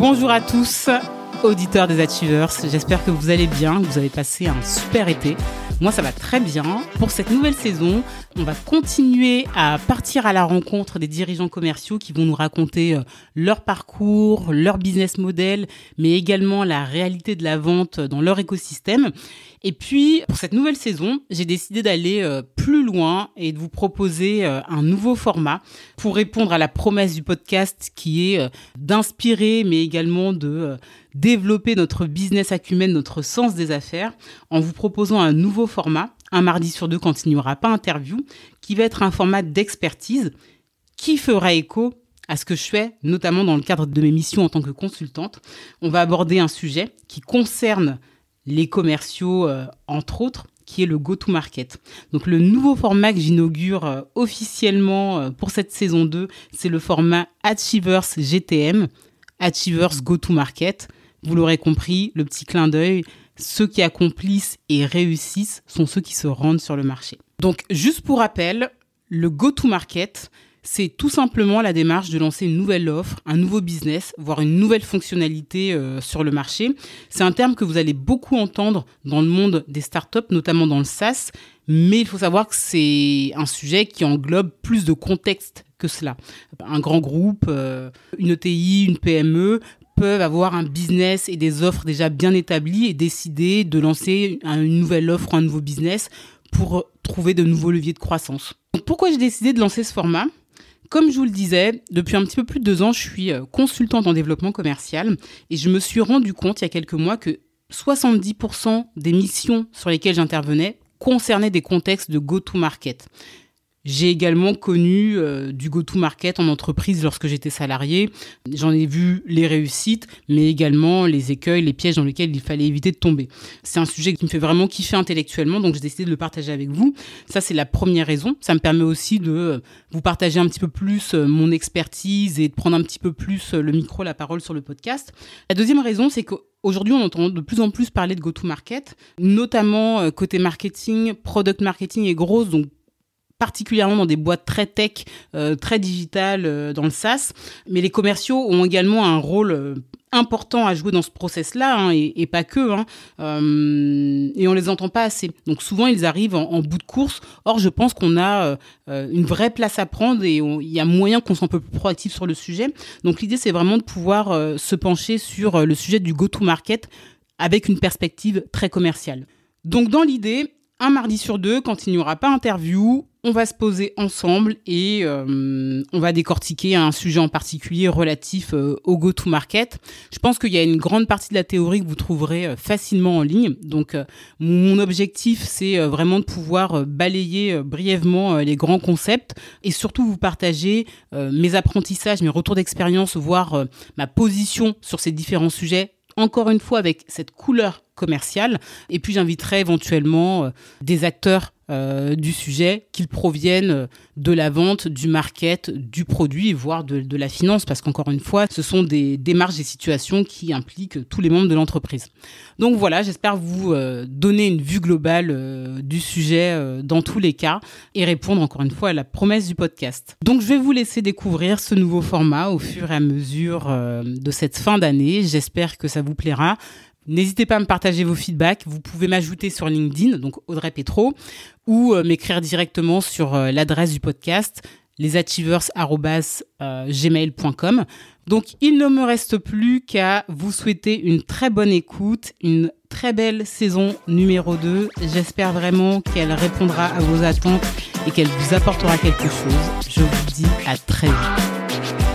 Bonjour à tous, auditeurs des Achievers. J'espère que vous allez bien, que vous avez passé un super été. Moi, ça va très bien. Pour cette nouvelle saison, on va continuer à partir à la rencontre des dirigeants commerciaux qui vont nous raconter euh, leur parcours, leur business model, mais également la réalité de la vente dans leur écosystème. Et puis, pour cette nouvelle saison, j'ai décidé d'aller euh, plus loin et de vous proposer euh, un nouveau format pour répondre à la promesse du podcast qui est d'inspirer, mais également de développer notre business acumen, notre sens des affaires, en vous proposant un nouveau format, un mardi sur deux quand il n'y aura pas interview, qui va être un format d'expertise qui fera écho à ce que je fais, notamment dans le cadre de mes missions en tant que consultante. On va aborder un sujet qui concerne les commerciaux, euh, entre autres, qui est le go-to-market. Donc le nouveau format que j'inaugure euh, officiellement euh, pour cette saison 2, c'est le format Achievers GTM, Achievers Go-to-Market. Vous l'aurez compris, le petit clin d'œil, ceux qui accomplissent et réussissent sont ceux qui se rendent sur le marché. Donc, juste pour rappel, le go-to-market, c'est tout simplement la démarche de lancer une nouvelle offre, un nouveau business, voire une nouvelle fonctionnalité euh, sur le marché. C'est un terme que vous allez beaucoup entendre dans le monde des startups, notamment dans le SaaS, mais il faut savoir que c'est un sujet qui englobe plus de contexte que cela. Un grand groupe, euh, une ETI, une PME peuvent avoir un business et des offres déjà bien établies et décider de lancer une nouvelle offre ou un nouveau business pour trouver de nouveaux leviers de croissance. pourquoi j'ai décidé de lancer ce format? Comme je vous le disais, depuis un petit peu plus de deux ans, je suis euh, consultante en développement commercial et je me suis rendu compte il y a quelques mois que 70% des missions sur lesquelles j'intervenais concernaient des contextes de go-to-market. J'ai également connu euh, du go-to-market en entreprise lorsque j'étais salarié. J'en ai vu les réussites, mais également les écueils, les pièges dans lesquels il fallait éviter de tomber. C'est un sujet qui me fait vraiment kiffer intellectuellement, donc j'ai décidé de le partager avec vous. Ça, c'est la première raison. Ça me permet aussi de euh, vous partager un petit peu plus euh, mon expertise et de prendre un petit peu plus le micro, la parole sur le podcast. La deuxième raison, c'est que Aujourd'hui, on entend de plus en plus parler de go-to-market, notamment côté marketing, product marketing est grosse, donc particulièrement dans des boîtes très tech, euh, très digitales euh, dans le SaaS. Mais les commerciaux ont également un rôle euh, important à jouer dans ce process-là, hein, et, pas que, hein, et on les entend pas assez. Donc souvent, ils arrivent en, bout de course. Or, je pense qu'on a une vraie place à prendre et il y a moyen qu'on soit un peu plus proactif sur le sujet. Donc l'idée, c'est vraiment de pouvoir se pencher sur le sujet du go-to-market avec une perspective très commerciale. Donc dans l'idée, un mardi sur deux, quand il n'y aura pas interview, on va se poser ensemble et euh, on va décortiquer un sujet en particulier relatif euh, au go-to-market. Je pense qu'il y a une grande partie de la théorie que vous trouverez euh, facilement en ligne. Donc mon objectif, c'est vraiment de pouvoir balayer brièvement les grands concepts et surtout vous partager mes apprentissages, mes retours d'expérience, voire ma position sur ces différents sujets encore une fois avec cette couleur commerciale. Et puis j'inviterai éventuellement des acteurs euh, du sujet, qu'ils proviennent de la vente, du market, du produit, voire de, la finance, parce qu'encore une fois, ce sont des démarches et situations qui impliquent tous les membres de l'entreprise. Donc voilà, j'espère vous euh, donner une vue globale euh, du sujet dans tous les cas et répondre encore une fois à la promesse du podcast. Donc je vais vous laisser découvrir ce nouveau format au fur et à mesure de cette fin d'année. J'espère que ça vous plaira. N'hésitez pas à me partager vos feedbacks. Vous pouvez m'ajouter sur LinkedIn, donc Audrey Petro, ou euh, m'écrire directement sur euh, l'adresse du podcast lesachievers.gmail.com. Euh, donc il ne me reste plus qu'à vous souhaiter une très bonne écoute, une très belle saison numéro 2. J'espère vraiment qu'elle répondra à vos attentes et qu'elle vous apportera quelque chose. Je vous dis à très vite.